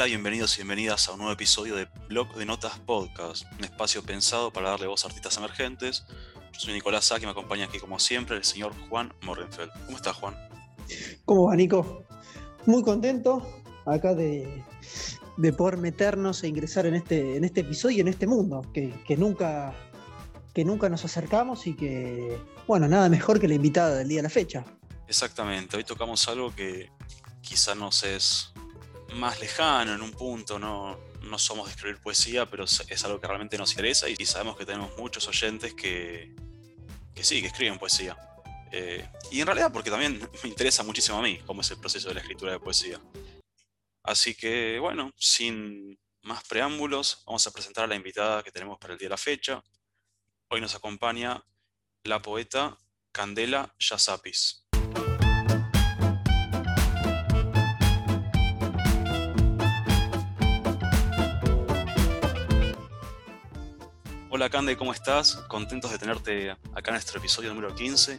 Hola, bienvenidos y bienvenidas a un nuevo episodio de Blog de Notas Podcast, un espacio pensado para darle voz a artistas emergentes. Yo soy Nicolás Sá, y me acompaña aquí como siempre el señor Juan Morrenfeld. ¿Cómo estás, Juan? ¿Cómo va, Nico? Muy contento acá de, poder meternos e ingresar en este, en este episodio, en este mundo, que, nunca, que nunca nos acercamos y que, bueno, nada mejor que la invitada del día de la fecha. Exactamente, hoy tocamos algo que quizá nos es más lejano en un punto, no, no somos de escribir poesía, pero es algo que realmente nos interesa y sabemos que tenemos muchos oyentes que, que sí, que escriben poesía. Eh, y en realidad porque también me interesa muchísimo a mí cómo es el proceso de la escritura de poesía. Así que bueno, sin más preámbulos, vamos a presentar a la invitada que tenemos para el día de la fecha. Hoy nos acompaña la poeta Candela Yazapis. Hola Cande, ¿cómo estás? Contentos de tenerte acá en nuestro episodio número 15.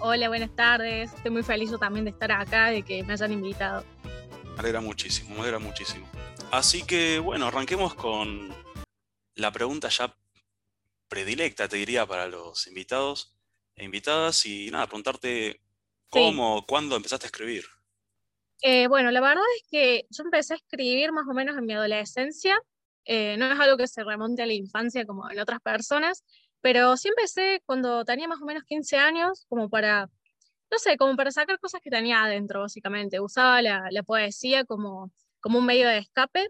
Hola, buenas tardes. Estoy muy feliz también de estar acá, de que me hayan invitado. Me alegra muchísimo, me alegra muchísimo. Así que bueno, arranquemos con la pregunta ya predilecta, te diría, para los invitados e invitadas. Y nada, preguntarte cómo, o cuándo empezaste a escribir. Eh, bueno, la verdad es que yo empecé a escribir más o menos en mi adolescencia. Eh, no es algo que se remonte a la infancia como en otras personas, pero sí empecé cuando tenía más o menos 15 años, como para, no sé, como para sacar cosas que tenía adentro, básicamente. Usaba la, poesía como, como un medio de escape.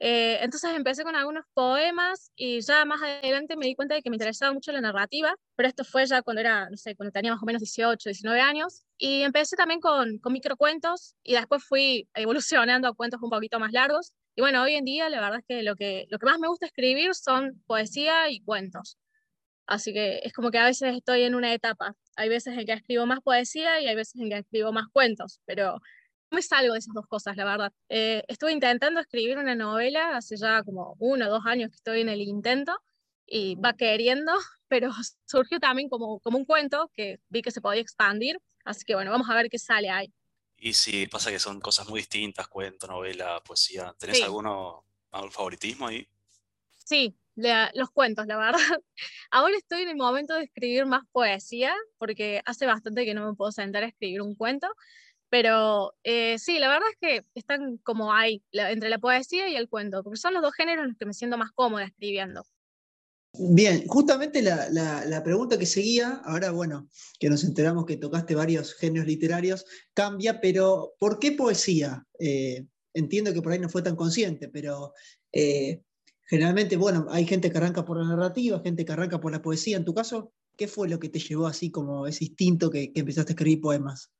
Eh, entonces empecé con algunos poemas y ya más adelante me di cuenta de que me interesaba mucho la narrativa, pero esto fue ya cuando era, no sé, cuando tenía más o menos 18, 19 años. Y empecé también con, con microcuentos y después fui evolucionando a cuentos un poquito más largos. Y bueno, hoy en día la verdad es que lo que, lo que más me gusta escribir son poesía y cuentos. Así que es como que a veces estoy en una etapa. Hay veces en que escribo más poesía y hay veces en que escribo más cuentos, pero me salgo de esas dos cosas, la verdad. Eh, estuve intentando escribir una novela hace ya como uno o dos años que estoy en el intento y va queriendo, pero surgió también como, como un cuento que vi que se podía expandir. Así que bueno, vamos a ver qué sale ahí. Y sí, pasa que son cosas muy distintas, cuento, novela, poesía. ¿Tenés alguno, algún favoritismo ahí? Sí, los cuentos, la verdad. Ahora estoy en el momento de escribir más poesía, porque hace bastante que no me puedo sentar a escribir un cuento, pero eh, sí, la verdad es que están como ahí, entre la poesía y el cuento, porque son los dos géneros en los que me siento más cómoda escribiendo. Bien, justamente la, la, pregunta que seguía, ahora bueno, que nos enteramos que tocaste varios géneros literarios, cambia, pero ¿por qué poesía? Eh, entiendo que por ahí no fue tan consciente, pero eh, generalmente, bueno, hay gente que arranca por la narrativa, gente que arranca por la poesía. En tu caso, ¿qué fue lo que te llevó así como ese instinto que, empezaste a escribir poemas?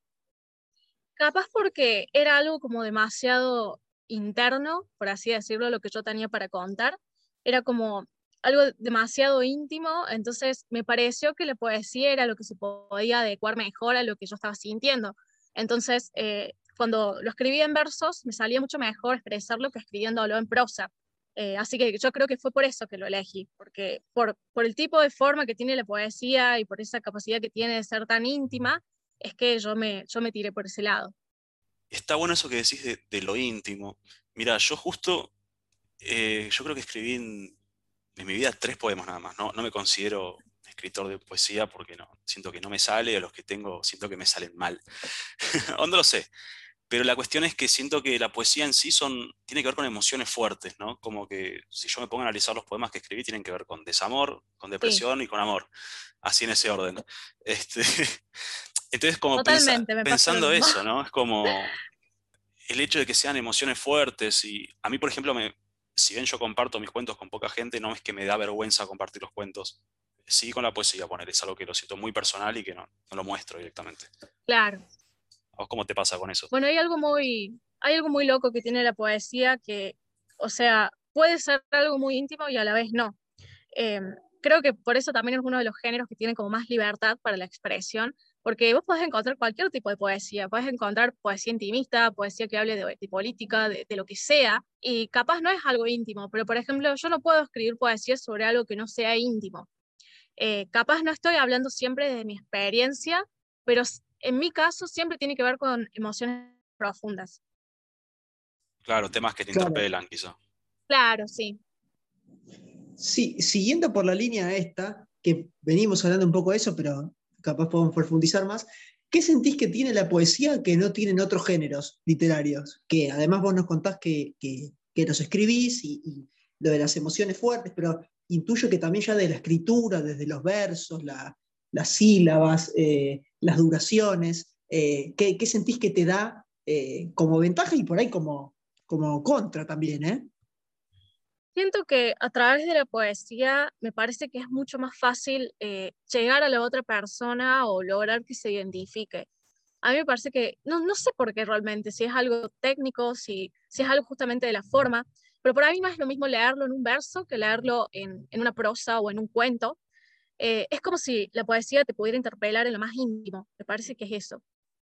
Capaz porque era algo como demasiado interno, por así decirlo, lo que yo tenía para contar. Era como algo demasiado íntimo, entonces me pareció que la poesía era lo que se podía adecuar mejor a lo que yo estaba sintiendo. Entonces, eh, cuando lo escribía en versos, me salía mucho mejor expresarlo que escribiéndolo en prosa. Eh, así que yo creo que fue por eso que lo elegí, porque por, por el tipo de forma que tiene la poesía y por esa capacidad que tiene de ser tan íntima, es que yo me, yo me tiré por ese lado. Está bueno eso que decís de, lo íntimo. Mira, yo justo, eh, yo creo que escribí en, mi vida tres poemas nada más. No, no me considero escritor de poesía porque no, siento que no me sale, o los que tengo siento que me salen mal. o no lo sé. Pero la cuestión es que siento que la poesía en sí son, tiene que ver con emociones fuertes, ¿no? Como que si yo me pongo a analizar los poemas que escribí, tienen que ver con desamor, con depresión y con amor. Así en ese orden. Este, entonces, como pensando eso, ¿no? Es como el hecho de que sean emociones fuertes y a mí, por ejemplo, me, si bien yo comparto mis cuentos con poca gente, no es que me da vergüenza compartir los cuentos. Sí con la poesía, poner, es algo que lo siento muy personal y que no, no lo muestro directamente. Claro, cómo te pasa con eso? Bueno, hay algo muy, hay algo muy loco que tiene la poesía que, o sea, puede ser algo muy íntimo y a la vez no. Em, creo que por eso también es uno de los géneros que tiene como más libertad para la expresión, porque vos podés encontrar cualquier tipo de poesía, podés encontrar poesía intimista, poesía que hable de, política, de, lo que sea, y capaz no es algo íntimo, pero por ejemplo, yo no puedo escribir poesía sobre algo que no sea íntimo. Eh, capaz no estoy hablando siempre de mi experiencia, pero en mi caso siempre tiene que ver con emociones profundas. Claro, temas que te interpelan, quizá. Claro, sí. Sí, siguiendo por la línea esta, que venimos hablando un poco de eso, pero capaz podemos profundizar más, ¿qué sentís que tiene la poesía que no tienen otros géneros literarios? Que además vos nos contás que, que, los escribís y, lo de las emociones fuertes, pero intuyo que también ya de la escritura, desde los versos, las sílabas, eh, las duraciones, eh, ¿qué, sentís que te da eh, como ventaja y por ahí como, como contra también? Siento que a través de la poesía me parece que es mucho más fácil eh, llegar a la otra persona o lograr que se identifique. A mí me parece que, no, no sé por qué realmente, si es algo técnico, si, si es algo justamente de la forma, pero para mí no es lo mismo leerlo en un verso que leerlo en, en una prosa o en un cuento. Eh, es como si la poesía te pudiera interpelar en lo más íntimo, me parece que es eso.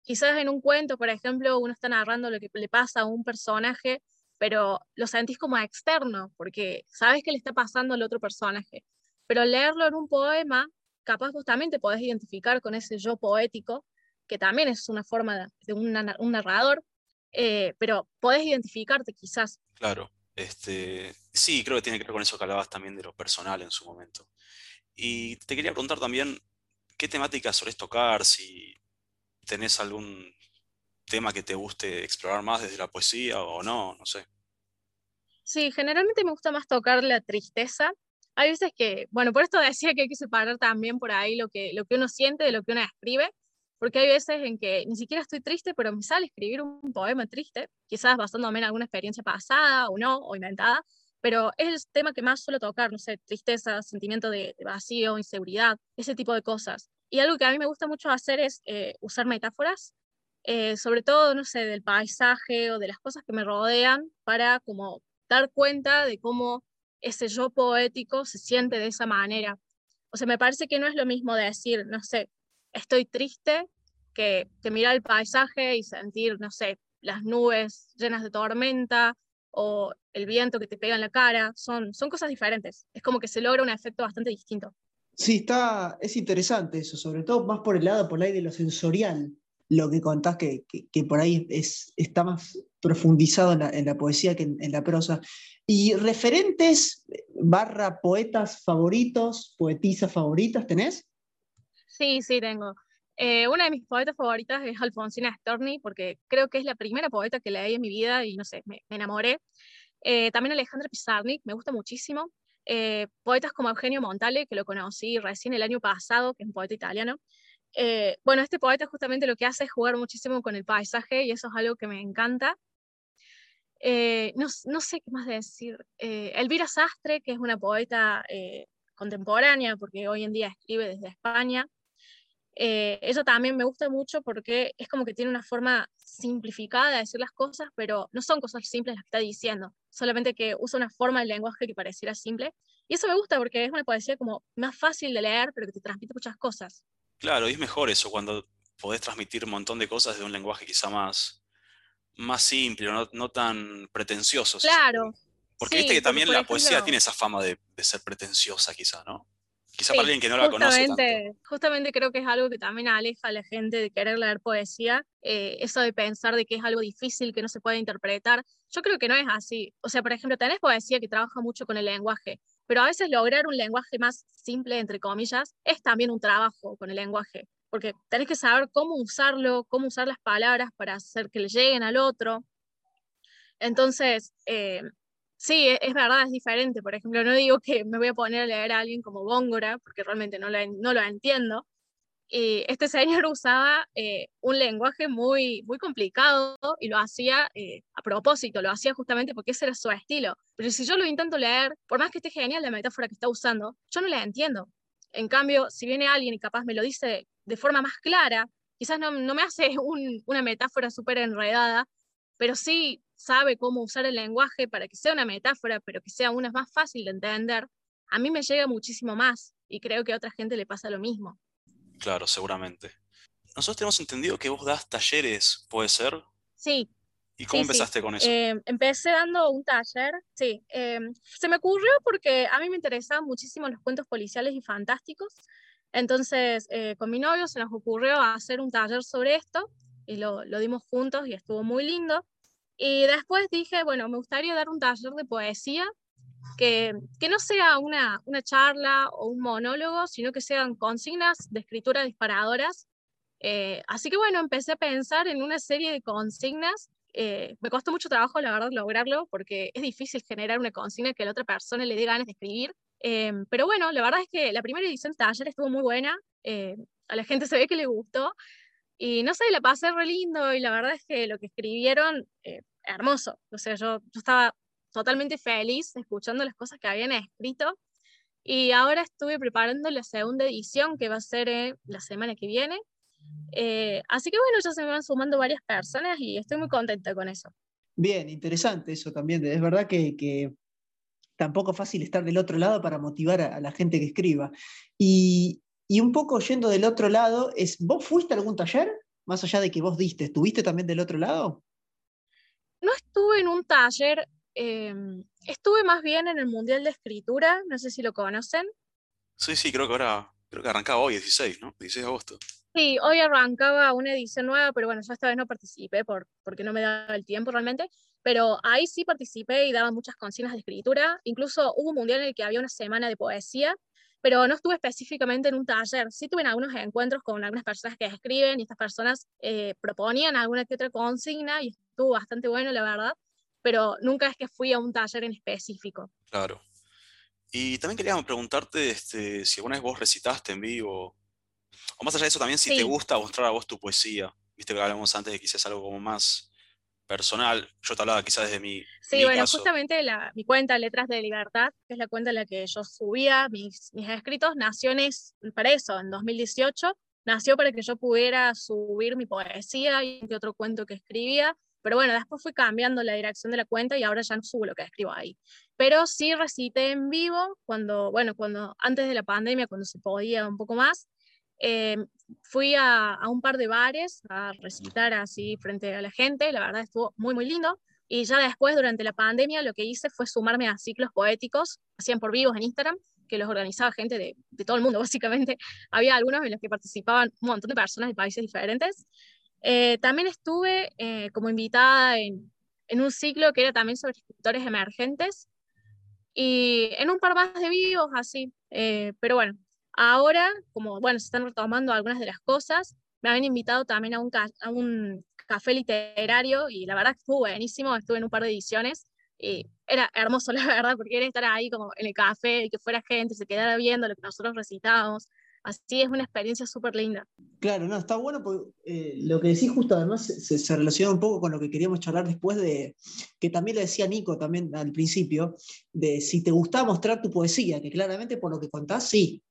Quizás en un cuento, por ejemplo, uno está narrando lo que le pasa a un personaje pero lo sentís como externo, porque sabes que le está pasando al otro personaje. Pero leerlo en un poema, capaz vos también podés identificar con ese yo poético, que también es una forma de, un narrador, eh, pero podés identificarte quizás. Claro, este, sí, creo que tiene que ver con eso que hablabas también de lo personal en su momento. Y te quería preguntar también, ¿qué temáticas solés tocar? Si tenés algún tema que te guste explorar más desde la poesía o no, no sé. Sí, generalmente me gusta más tocar la tristeza. Hay veces que, bueno, por esto decía que hay que separar también por ahí lo que, lo que uno siente de lo que uno escribe, porque hay veces en que ni siquiera estoy triste, pero me sale escribir un poema triste, quizás basándome en alguna experiencia pasada o no, o inventada, pero es el tema que más suelo tocar, no sé, tristeza, sentimiento de, vacío, inseguridad, ese tipo de cosas. Y algo que a mí me gusta mucho hacer es eh, usar metáforas eh, sobre todo, no sé, del paisaje o de las cosas que me rodean, para como dar cuenta de cómo ese yo poético se siente de esa manera. O sea, me parece que no es lo mismo decir, no sé, estoy triste, que, que mirar el paisaje y sentir, no sé, las nubes llenas de tormenta o el viento que te pega en la cara, son, son cosas diferentes. Es como que se logra un efecto bastante distinto. Sí, está, es interesante eso, sobre todo más por el lado, por ahí de lo sensorial, lo que contás, que, que, por ahí es, está más profundizado en la, poesía que en, la prosa. ¿Y referentes barra poetas favoritos, poetisas favoritas tenés? Sí, sí, tengo. Eh, una de mis poetas favoritas es Alfonsina Storni, porque creo que es la primera poeta que leí en mi vida y no sé, me, enamoré. Eh, también Alejandra Pizarnik, me gusta muchísimo. Eh, poetas como Eugenio Montale, que lo conocí recién el año pasado, que es un poeta italiano. Eh, bueno, este poeta justamente lo que hace es jugar muchísimo con el paisaje y eso es algo que me encanta. Eh, no, no, sé qué más decir. Eh, Elvira Sastre, que es una poeta contemporánea, porque hoy en día escribe desde España. eso también me gusta mucho porque es como que tiene una forma simplificada de decir las cosas, pero no son cosas simples las que está diciendo, solamente que usa una forma de lenguaje que pareciera simple. Y eso me gusta porque es una poesía como más fácil de leer, pero que te transmite muchas cosas. Claro, y es mejor eso cuando podés transmitir un montón de cosas de un lenguaje quizá más, más simple, no, no tan pretencioso. Claro. Porque viste que también la poesía tiene esa fama de, ser pretenciosa quizá, ¿no? Quizá para alguien que no la conoce tanto. Justamente creo que es algo que también aleja a la gente de querer leer poesía, eh, eso de pensar de que es algo difícil, que no se puede interpretar. Yo creo que no es así. O sea, por ejemplo, tenés poesía que trabaja mucho con el lenguaje, pero a veces lograr un lenguaje más simple, entre comillas, es también un trabajo con el lenguaje, porque tenés que saber cómo usarlo, cómo usar las palabras para hacer que le lleguen al otro. Entonces, eh, sí, e-, es, verdad, es diferente. Por ejemplo, no digo que me voy a poner a leer a alguien como Góngora, porque realmente no no lo entiendo, eh, este señor usaba eh, un lenguaje muy, muy complicado y lo hacía eh, a propósito, lo hacía justamente porque ese era su estilo. Pero si yo lo intento leer, por más que esté genial la metáfora que está usando, yo no la entiendo. En cambio, si viene alguien y capaz me lo dice de forma más clara, quizás no, no me hace una metáfora súper enredada, pero sí sabe cómo usar el lenguaje para que sea una metáfora, pero que sea una más fácil de entender, a mí me llega muchísimo más y creo que a otra gente le pasa lo mismo. Claro, seguramente. Nosotros tenemos entendido que vos das talleres, ¿puede ser? Sí. ¿Y cómo empezaste con eso? Eh, empecé dando un taller, sí. Eh, se me ocurrió porque a mí me interesaban muchísimo los cuentos policiales y fantásticos. Entonces, eh, con mi novio se nos ocurrió hacer un taller sobre esto y lo, lo dimos juntos y estuvo muy lindo. Y después dije, bueno, me gustaría dar un taller de poesía que, no sea una, una charla o un monólogo, sino que sean consignas de escritura disparadoras. Eh, así que bueno, empecé a pensar en una serie de consignas. Eh, me costó mucho trabajo, la verdad, lograrlo, porque es difícil generar una consigna que a la otra persona le dé ganas de escribir. Em, pero bueno, la verdad es que la primera edición taller estuvo muy buena. Eh, a la gente se ve que le gustó. Y no sé, la pasé re lindo y la verdad es que lo que escribieron, eh, hermoso. O sea, yo estaba totalmente feliz escuchando las cosas que habían escrito. Y ahora estuve preparando la segunda edición que va a ser eh, la semana que viene. Eh, así que bueno, ya se me van sumando varias personas y estoy muy contenta con eso. Bien, interesante eso también. Es verdad que, que tampoco es fácil estar del otro lado para motivar a, a la gente que escriba. Y, y un poco yendo del otro lado, es, ¿vos fuiste a algún taller? Más allá de que vos diste, ¿estuviste también del otro lado? No estuve en un taller, em, estuve más bien en el Mundial de Escritura, no sé si lo conocen. Sí, sí, creo que ahora, creo que arrancaba hoy, 16, ¿no? 16 de agosto. Sí, hoy arrancaba una edición nueva, pero bueno, yo esta vez no participé por, porque no me daba el tiempo realmente, pero ahí sí participé y daba muchas consignas de escritura, incluso hubo un mundial en el que había una semana de poesía, pero no estuve específicamente en un taller. Sí tuve algunos encuentros con algunas personas que escriben y estas personas eh, proponían alguna que otra consigna y estuvo bastante bueno, la verdad, pero nunca es que fui a un taller en específico. Claro. Y también queríamos preguntarte este, si alguna vez vos recitaste en vivo, o más allá de eso también, si Sí. te gusta mostrar a vos tu poesía. Viste que hablamos antes de quizás algo como más personal. Yo te hablaba quizás desde mi, Sí, mi bueno, caso. justamente la, mi cuenta Letras de Libertad, que es la cuenta en la que yo subía mis, mis escritos, nació para eso, en 2018. Nació para que yo pudiera subir mi poesía y otro cuento que escribía. Pero bueno, después fui cambiando la dirección de la cuenta y ahora ya no subo lo que escribo ahí. Pero sí recité en vivo cuando, bueno, cuando antes de la pandemia, cuando se podía un poco más. eh, fui a, a un par de bares a recitar así frente a la gente. La verdad estuvo muy, muy lindo. Y ya después, durante la pandemia, lo que hice fue sumarme a ciclos poéticos, hacían por vivos en Instagram, que los organizaba gente de, de todo el mundo, básicamente. Había algunos en los que participaban un montón de personas de países diferentes. Eh, también estuve eh, como invitada en, en un ciclo que era también sobre escritores emergentes y en un par más de vivos así. Eh, pero bueno, ahora, como bueno, se están retomando algunas de las cosas, me habían invitado también a un, ca- a un café literario y la verdad que estuvo buenísimo, estuve en un par de ediciones y era hermoso la verdad porque era estar ahí como en el café y que fuera gente, se quedara viendo lo que nosotros recitábamos, así es una experiencia súper linda. Claro, no, está bueno porque eh, lo que decís justo además se, se- relaciona un poco con lo que queríamos charlar después de, que también le decía Nico también al principio, de si te gustaba mostrar tu poesía, que claramente por lo que contás, sí.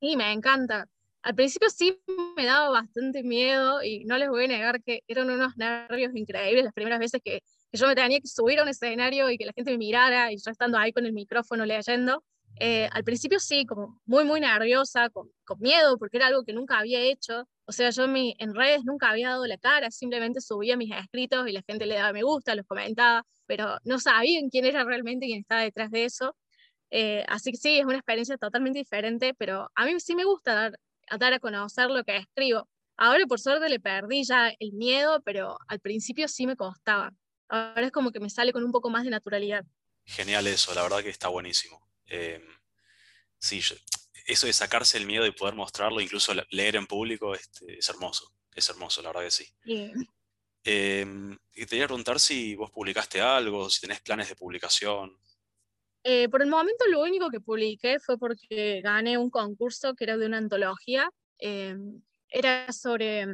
Sí, me encanta. Al principio sí me daba bastante miedo y no les voy a negar que eran unos nervios increíbles las primeras veces que, que yo me tenía que subir a un escenario y que la gente me mirara y yo estando ahí con el micrófono leyendo. Eh, al principio sí, como muy, muy nerviosa, con, miedo, porque era algo que nunca había hecho. O sea, yo en, mi- en redes nunca había dado la cara, simplemente subía mis escritos y la gente le daba me gusta, los comentaba, pero no sabían quién era realmente quien estaba detrás de eso. Eh, así que sí, es una experiencia totalmente diferente, pero a mí sí me gusta dar, dar a conocer lo que escribo. Ahora por suerte le perdí ya el miedo, pero al principio sí me costaba. Ahora es como que me sale con un poco más de naturalidad. Genial eso, la verdad que está buenísimo. Eh, sí, yo- eso de sacarse el miedo y poder mostrarlo, incluso le- leer en público, este, es hermoso. Es hermoso, la verdad que sí. Y, Eh, y te quería preguntar si vos publicaste algo, si tenés planes de publicación. eh, por el momento lo único que publiqué fue porque gané un concurso que era de una antología. eh, era sobre,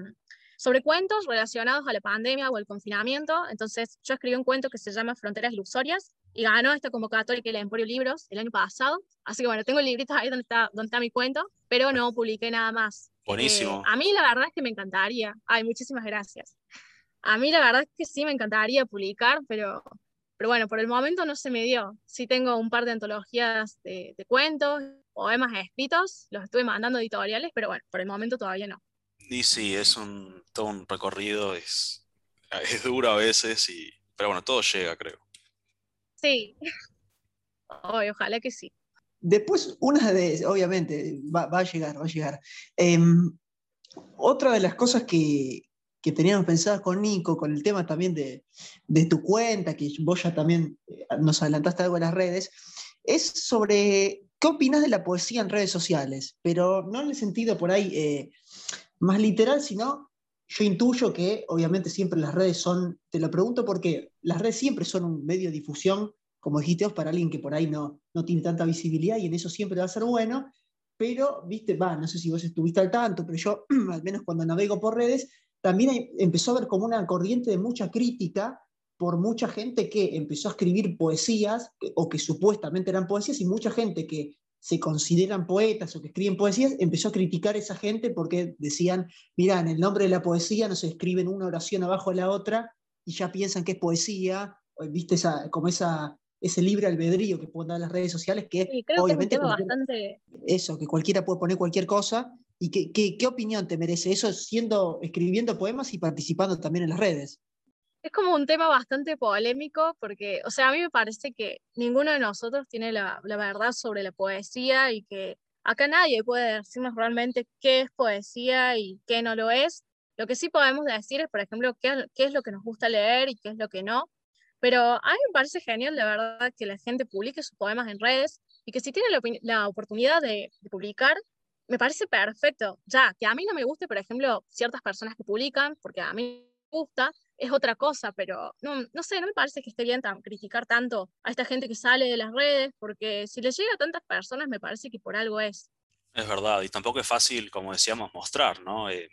sobre cuentos relacionados a la pandemia o al confinamiento. Entonces yo escribí un cuento que se llama Fronteras Ilusorias y ganó esta convocatoria que la Emporio Libros el año pasado. Así que bueno, tengo el librito ahí donde está, donde está mi cuento, pero no publiqué nada más. Buenísimo. Eh, a mí la verdad es que me encantaría. Ay, muchísimas gracias. A mí la verdad es que sí me encantaría publicar, pero, pero bueno, por el momento no se me dio. Sí tengo un par de antologías de, de cuentos, poemas escritos, los estuve mandando editoriales, pero bueno, por el momento todavía no. Y sí, es un, todo un recorrido, es, es duro a veces, y, pero bueno, todo llega, creo. Sí. Ay, ojalá que sí. Después, una de, obviamente, va, a llegar, va a llegar. Em, otra de las cosas que, que teníamos pensadas con Nico, con el tema también de, tu cuenta, que vos ya también eh, nos adelantaste algo en las redes, es sobre qué opinas de la poesía en redes sociales, pero no en el sentido por ahí eh, más literal, sino yo intuyo que obviamente siempre las redes son, te lo pregunto porque las redes siempre son un medio de difusión, como dijiste vos, para alguien que por ahí no, no tiene tanta visibilidad y en eso siempre va a ser bueno, pero, viste, va, no sé si vos estuviste al tanto, pero yo, al menos cuando navego por redes, también empezó a ver como una corriente de mucha crítica por mucha gente que empezó a escribir poesías, o que supuestamente eran poesías, y mucha gente que se consideran poetas o que escriben poesías, empezó a criticar a esa gente porque decían, mira, en el nombre de la poesía no se escriben una oración abajo de la otra y ya piensan que es poesía, viste esa, como esa, ese libre albedrío que pueden dar las redes sociales, que obviamente bastante... eso, que cualquiera puede poner cualquier cosa, ¿Y qué, qué, opinión te merece eso siendo, escribiendo poemas y participando también en las redes? Es como un tema bastante polémico porque, o sea, a mí me parece que ninguno de nosotros tiene la, la verdad sobre la poesía y que acá nadie puede decirnos realmente qué es poesía y qué no lo es. Lo que sí podemos decir es, por ejemplo, qué, qué es lo que nos gusta leer y qué es lo que no. Pero a mí me parece genial, la verdad, que la gente publique sus poemas en redes y que si tiene la, la oportunidad de, de, publicar, me parece perfecto. Ya, que a mí no me guste, por ejemplo, ciertas personas que publican, porque a mí me gusta, es otra cosa, pero no, no sé, no me parece que esté bien tan, criticar tanto a esta gente que sale de las redes, porque si le llega a tantas personas, me parece que por algo es. Es verdad, y tampoco es fácil, como decíamos, mostrar, ¿no? Eh,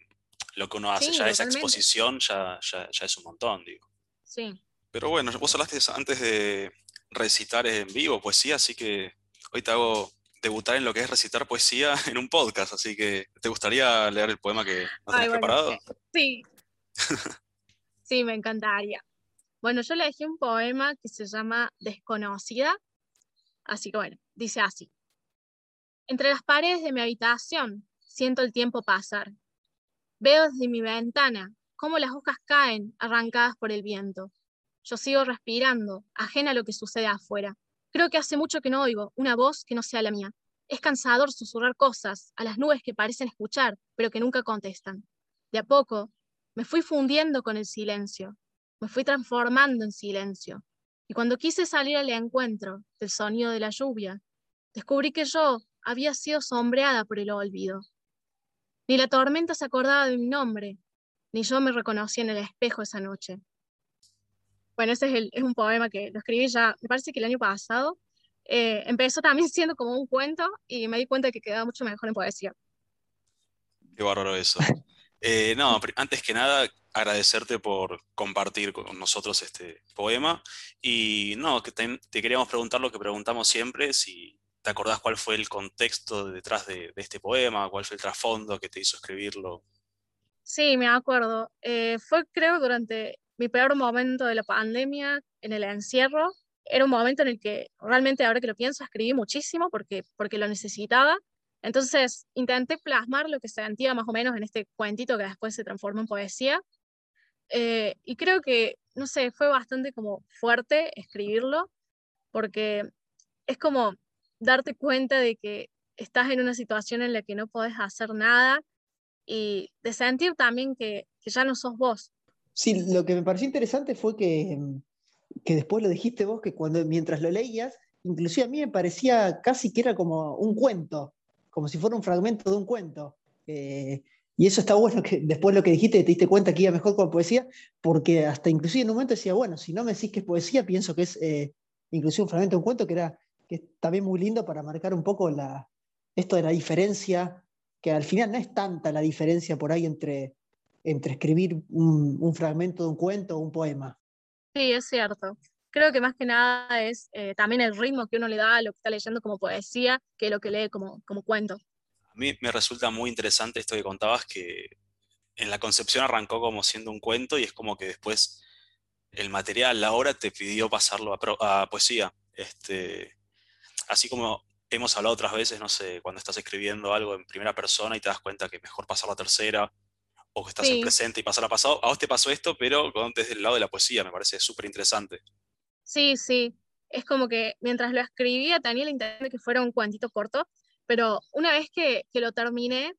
lo que uno hace, ya esa exposición ya, ya, ya, es un montón, digo. Sí. Pero bueno, vos hablaste antes de recitar en vivo poesía, así que hoy te hago debutar en lo que es recitar poesía en un podcast, así que ¿te gustaría leer el poema que nos has preparado? Sí. sí, me encantaría. Bueno, yo elegí un poema que se llama Desconocida, así que bueno, dice así. Entre las paredes de mi habitación siento el tiempo pasar. Veo desde mi ventana cómo las hojas caen arrancadas por el viento. Yo sigo respirando, ajena a lo que sucede afuera. Creo que hace mucho que no oigo una voz que no sea la mía. Es cansador susurrar cosas a las nubes que parecen escuchar, pero que nunca contestan. De a poco, me fui fundiendo con el silencio, me fui transformando en silencio. Y cuando quise salir al encuentro del sonido de la lluvia, descubrí que yo había sido sombreada por el olvido. Ni la tormenta se acordaba de mi nombre, ni yo me reconocía en el espejo esa noche. Bueno, ese es, el, es, un poema que lo escribí ya, me parece que el año pasado. Eh, empezó también siendo como un cuento y me di cuenta de que quedaba mucho mejor en poesía. Qué bárbaro eso. Eh, no, antes que nada, agradecerte por compartir con nosotros este poema. Y no, que te, queríamos preguntar lo que preguntamos siempre, si te acordás cuál fue el contexto detrás de, este poema, cuál fue el trasfondo que te hizo escribirlo. Sí, me acuerdo. Eh, fue creo durante mi peor momento de la pandemia, en el encierro. Era un momento en el que realmente, ahora que lo pienso, escribí muchísimo porque, porque lo necesitaba. Entonces intenté plasmar lo que sentía más o menos en este cuentito que después se transformó en poesía. Eh, y creo que, no sé, fue bastante como fuerte escribirlo, porque es como darte cuenta de que estás en una situación en la que no podés hacer nada y de sentir también que, que ya no sos vos, Sí, lo que me pareció interesante fue que, que después lo dijiste vos, que cuando mientras lo leías, inclusive a mí me parecía casi que era como un cuento, como si fuera un fragmento de un cuento. Eh, y eso está bueno que después lo que dijiste, te diste cuenta que iba mejor con poesía, porque hasta inclusive en un momento decía, bueno, si no me decís que es poesía, pienso que es eh, inclusive un fragmento de un cuento que era que es también muy lindo para marcar un poco la, esto de la diferencia, que al final no es tanta la diferencia por ahí entre, entre escribir un, fragmento de un cuento o un poema. Sí, es cierto. Creo que más que nada es eh, también el ritmo que uno le da a lo que está leyendo como poesía que lo que lee como, como cuento. A mí me resulta muy interesante esto que contabas, que en la concepción arrancó como siendo un cuento y es como que después el material, la obra te pidió pasarlo a, a poesía. Este, así como hemos hablado otras veces, no sé, cuando estás escribiendo algo en primera persona y te das cuenta que mejor pasar la tercera, o que estás en presente y pasar a pasado. A vos te pasó esto, pero desde el lado de la poesía, me parece súper interesante. Sí, sí. Es como que mientras lo escribía tenía el interés de que fuera un cuantito corto, pero una vez que, que lo terminé,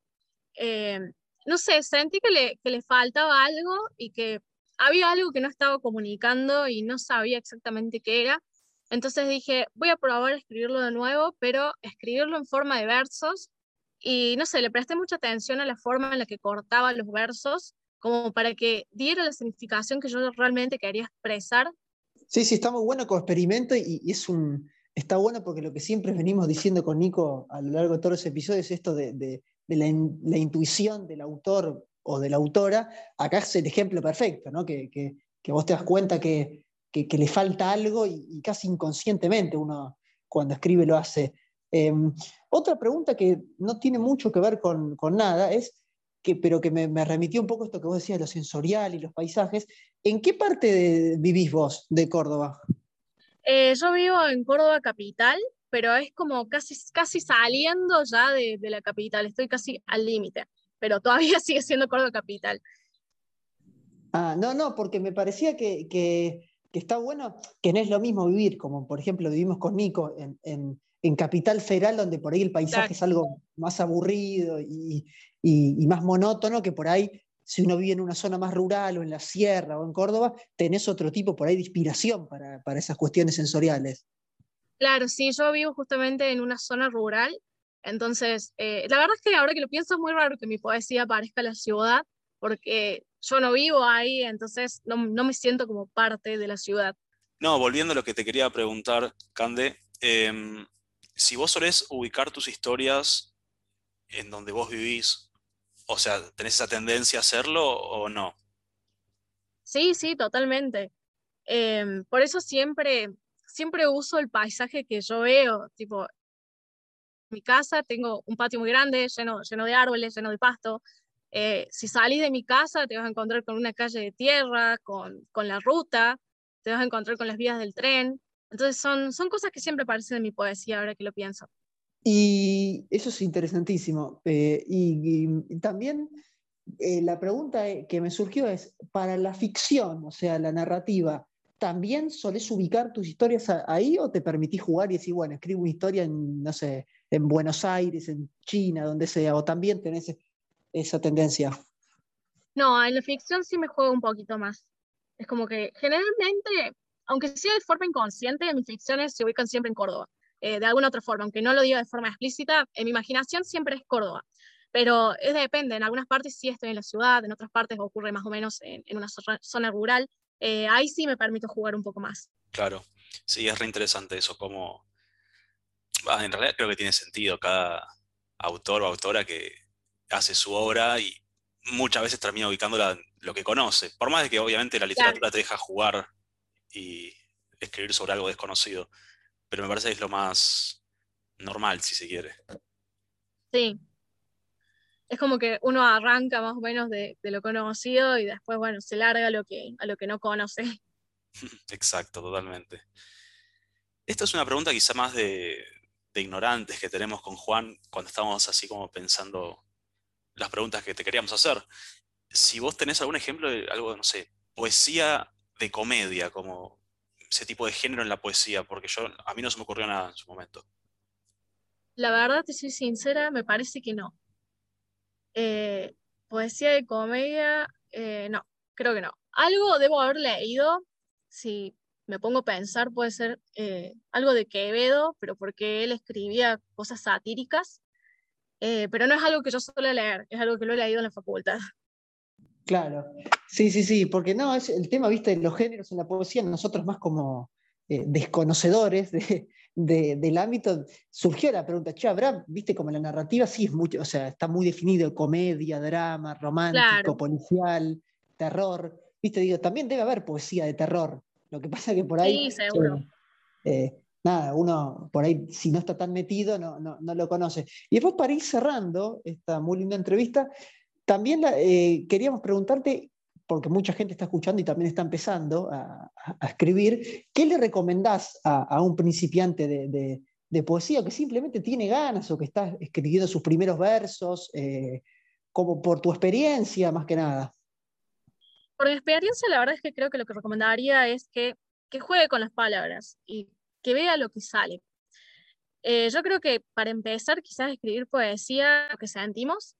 eh, no sé, sentí que le, que le faltaba algo y que había algo que no estaba comunicando y no sabía exactamente qué era. Entonces dije, voy a probar escribirlo de nuevo, pero escribirlo en forma de versos. Y no sé, le presté mucha atención a la forma en la que cortaba los versos, como para que diera la significación que yo realmente quería expresar. Sí, sí, está muy bueno como experimento y, es un, está bueno porque lo que siempre venimos diciendo con Nico a lo largo de todos los episodios es esto de, de, la, la, intuición del autor o de la autora. Acá es el ejemplo perfecto, ¿no? que, que, que vos te das cuenta que, que, le falta algo y, casi inconscientemente uno cuando escribe lo hace. Em, otra pregunta que no tiene mucho que ver con, con nada es, que, pero que me, me, remitió un poco esto que vos decías, lo sensorial y los paisajes. ¿En qué parte vivís vos de Córdoba? Eh, yo vivo en Córdoba capital, pero es como casi, casi saliendo ya de, de la capital, estoy casi al límite, pero todavía sigue siendo Córdoba capital. Ah, no, no, porque me parecía que, que que está bueno, que no es lo mismo vivir, como por ejemplo vivimos con Nico en, en, Capital Federal, donde por ahí el paisaje es algo más aburrido y, y, más monótono, que por ahí, si uno vive en una zona más rural o en la sierra o en Córdoba, tenés otro tipo por ahí de inspiración para, para esas cuestiones sensoriales. Claro, sí, yo vivo justamente en una zona rural, entonces, eh, la verdad es que ahora que lo pienso es muy raro que mi poesía aparezca en la ciudad, porque yo no vivo ahí, entonces no, me siento como parte de la ciudad. No, volviendo a lo que te quería preguntar, Cande, em, si vos solés ubicar tus historias en donde vos vivís, o sea, ¿tenés esa tendencia a hacerlo o no? Sí, sí, totalmente. Em, por eso siempre, siempre uso el paisaje que yo veo, tipo, en mi casa tengo un patio muy grande, lleno, lleno de árboles, lleno de pasto, eh, si salís de mi casa, te vas a encontrar con una calle de tierra, con, con, la ruta, te vas a encontrar con las vías del tren. Entonces son, son cosas que siempre aparecen en mi poesía ahora que lo pienso. Y eso es interesantísimo. Eh, y, también eh, la pregunta que me surgió es, para la ficción, o sea, la narrativa, ¿también solés ubicar tus historias ahí o te permitís jugar y decir, bueno, escribo una historia en, no sé, en Buenos Aires, en China, donde sea, o también tenés esa tendencia? No, en la ficción sí me juego un poquito más. Es como que generalmente, aunque sea de forma inconsciente, mis ficciones se ubican siempre en Córdoba. Eh, de alguna otra forma, aunque no lo diga de forma explícita, en mi imaginación siempre es Córdoba. Pero es depende, en algunas partes sí estoy en la ciudad, en otras partes ocurre más o menos en, una zona rural. Eh, ahí sí me permito jugar un poco más. Claro, sí, es re interesante eso, como... en realidad creo que tiene sentido cada autor o autora que hace su obra y muchas veces termina ubicándola lo que conoce. Por más de que obviamente la literatura te deja jugar y escribir sobre algo desconocido. Pero me parece que es lo más normal, si se quiere. Sí. Es como que uno arranca más o menos de, lo conocido y después, bueno, se larga a lo que, a lo que no conoce. Exacto, totalmente. Esta es una pregunta quizá más de, de ignorantes que tenemos con Juan cuando estamos así como pensando las preguntas que te queríamos hacer. Si vos tenés algún ejemplo de algo, no sé, poesía de comedia, como ese tipo de género en la poesía, porque yo a mí no se me ocurrió nada en su momento. La verdad, te soy sincera, me parece que no. Eh, poesía de comedia, eh, no, creo que no. Algo debo haber leído, si me pongo a pensar, puede ser eh, algo de Quevedo, pero porque él escribía cosas satíricas. Pero no es algo que yo suelo leer, es algo que lo he leído en la facultad. Claro, sí, sí, sí, porque no, es el tema, viste, de los géneros en la poesía, nosotros más como eh, desconocedores del ámbito, surgió la pregunta, che, ¿habrá, viste, como la narrativa sí es mucho, o sea, está muy definido, comedia, drama, romántico, policial, terror, viste, digo, también debe haber poesía de terror, lo que pasa que por ahí... Sí, seguro. Eh, nada, uno por ahí, si no está tan metido, no, no, lo conoce. Y después para ir cerrando esta muy linda entrevista, también eh, queríamos preguntarte, porque mucha gente está escuchando y también está empezando a, escribir, ¿qué le recomendás a, un principiante de, poesía que simplemente tiene ganas o que está escribiendo sus primeros versos, eh, como por tu experiencia más que nada? Por mi experiencia, la verdad es que creo que lo que recomendaría es que, que juegue con las palabras y que vea lo que sale. Eh, yo creo que para empezar, quizás escribir poesía, lo que sentimos,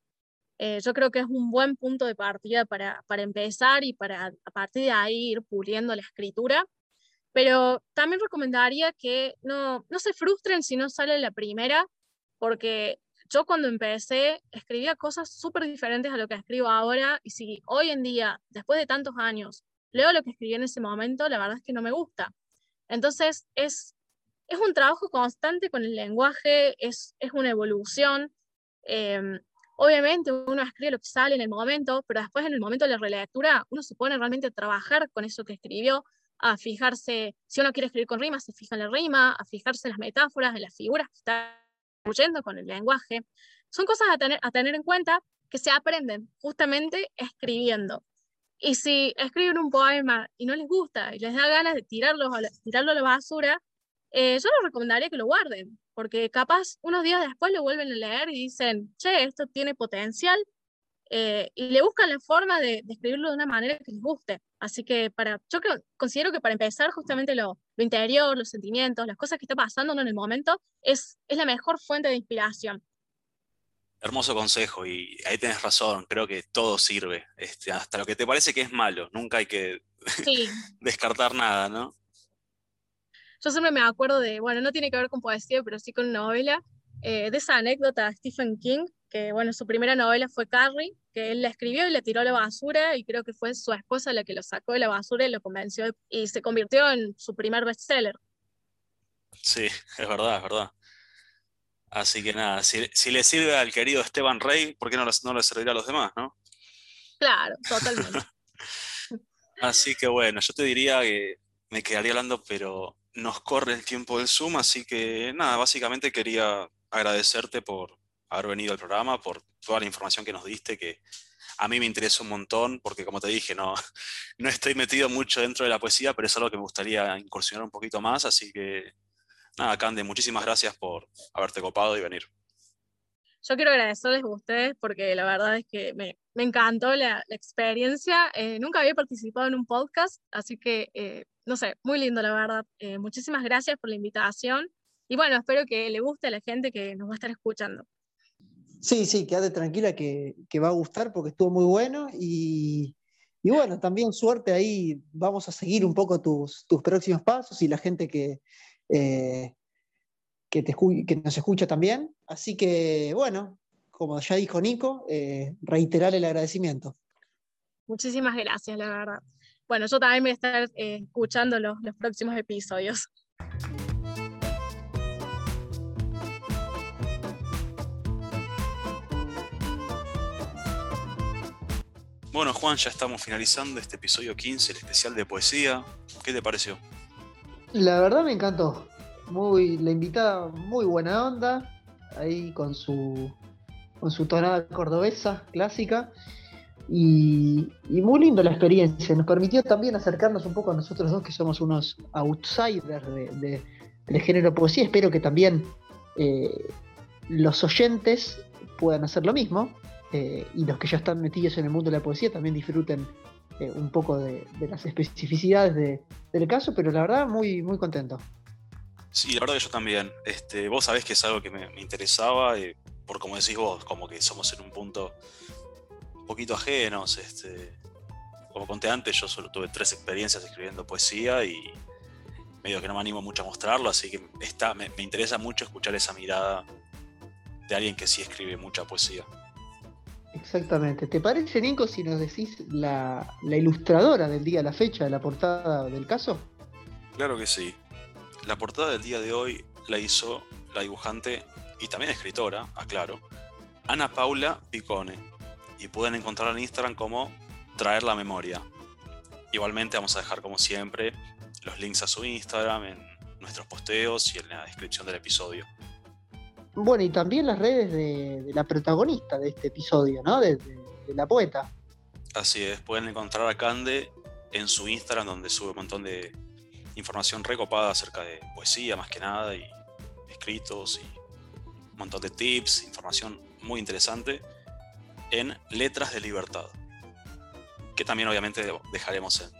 Eh, yo creo que es un buen punto de partida para, para empezar y para a partir de ahí ir puliendo la escritura. Pero también recomendaría que no, no se frustren si no sale la primera, porque yo cuando empecé escribía cosas súper diferentes a lo que escribo ahora y si hoy en día, después de tantos años, leo lo que escribí en ese momento, la verdad es que no me gusta. Entonces es, es un trabajo constante con el lenguaje, es, es una evolución. Em, obviamente uno escribe lo que sale en el momento, pero después en el momento de la relectura uno se pone realmente a trabajar con eso que escribió, a fijarse, si uno quiere escribir con rimas, se fija en la rima, a fijarse en las metáforas, en las figuras que está construyendo con el lenguaje. Son cosas a tener, a tener en cuenta que se aprenden justamente escribiendo. Y si escriben un poema y no les gusta y les da ganas de tirarlo a tirarlo a la basura, eh, yo les recomendaría que lo guarden, porque capaz unos días después lo vuelven a leer y dicen, che, esto tiene potencial, eh, y le buscan la forma de, escribirlo de una manera que les guste. Así que para, yo creo, considero que para empezar justamente lo, lo interior, los sentimientos, las cosas que está pasando en el momento, es, es la mejor fuente de inspiración. Hermoso consejo y ahí tienes razón, creo que todo sirve, este, hasta lo que te parece que es malo, nunca hay que descartar nada, ¿no? Yo siempre me acuerdo de, bueno, no tiene que ver con poesía, pero sí con novela, eh, de esa anécdota de Stephen King, que bueno, su primera novela fue Carrie, que él la escribió y la tiró a la basura y creo que fue su esposa la que lo sacó de la basura y lo convenció y se convirtió en su primer bestseller. Sí, es verdad, es verdad. Así que nada, si, le sirve al querido Esteban Rey, ¿por qué no, no le servirá a los demás, no? Claro, totalmente. así que bueno, yo te diría que me quedaría hablando, pero nos corre el tiempo del Zoom, así que nada, básicamente quería agradecerte por haber venido al programa, por toda la información que nos diste, que a mí me interesa un montón, porque como te dije, no, no estoy metido mucho dentro de la poesía, pero es algo que me gustaría incursionar un poquito más, así que nada, Cande, muchísimas gracias por haberte copado y venir. Yo quiero agradecerles a ustedes porque la verdad es que me, encantó la, experiencia. Eh, nunca había participado en un podcast, así que, eh, no sé, muy lindo la verdad. Eh, muchísimas gracias por la invitación y bueno, espero que le guste a la gente que nos va a estar escuchando. Sí, sí, quédate tranquila que, va a gustar porque estuvo muy bueno y, bueno, también suerte ahí, vamos a seguir un poco tus, próximos pasos y la gente que, que, te, que nos escucha también. Así que, bueno, como ya dijo Nico, eh, reiterar el agradecimiento. Muchísimas gracias, la verdad. Bueno, yo también voy a estar eh, escuchando los, los próximos episodios. Bueno, Juan, ya estamos finalizando este episodio 15, el especial de poesía. ¿Qué te pareció? La verdad me encantó. Muy, la invitada muy buena onda, ahí con su, con su tonada cordobesa clásica. Y, muy lindo la experiencia. Nos permitió también acercarnos un poco a nosotros dos, que somos unos outsiders de, del género poesía. Espero que también eh, los oyentes puedan hacer lo mismo. Eh, y los que ya están metidos en el mundo de la poesía también disfruten eh, un poco de, las especificidades del caso, pero la verdad muy, muy contento. Sí, la verdad que yo también. Este, vos sabés que es algo que me, interesaba, eh, por como decís vos, como que somos en un punto un poquito ajenos. Este, como conté antes, yo solo tuve tres experiencias escribiendo poesía y medio que no me animo mucho a mostrarlo, así que está, me interesa mucho escuchar esa mirada de alguien que sí escribe mucha poesía. Exactamente. ¿Te parece, Nico, si nos decís la, ilustradora del día, la fecha de la portada del caso? Claro que sí. La portada del día de hoy la hizo la dibujante y también escritora, aclaro, Ana Paula Picone. Y pueden encontrarla en Instagram como Traer la Memoria. Igualmente vamos a dejar como siempre los links a su Instagram en nuestros posteos y en la descripción del episodio. Bueno, y también las redes de, la protagonista de este episodio, ¿no? De, la poeta. Así es, pueden encontrar a Cande en su Instagram, donde sube un montón de información recopada acerca de poesía, más que nada, y escritos, y un montón de tips, información muy interesante, en Letras de Libertad, que también obviamente dejaremos en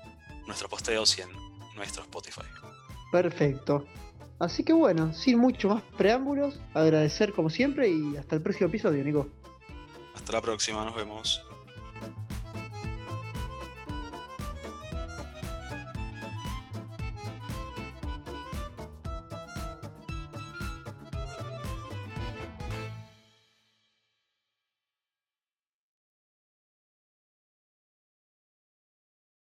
nuestros posteos y en nuestro Spotify. Perfecto. Así que bueno, sin mucho más preámbulos, agradecer como siempre y hasta el próximo episodio, Nico. Hasta la próxima, nos vemos.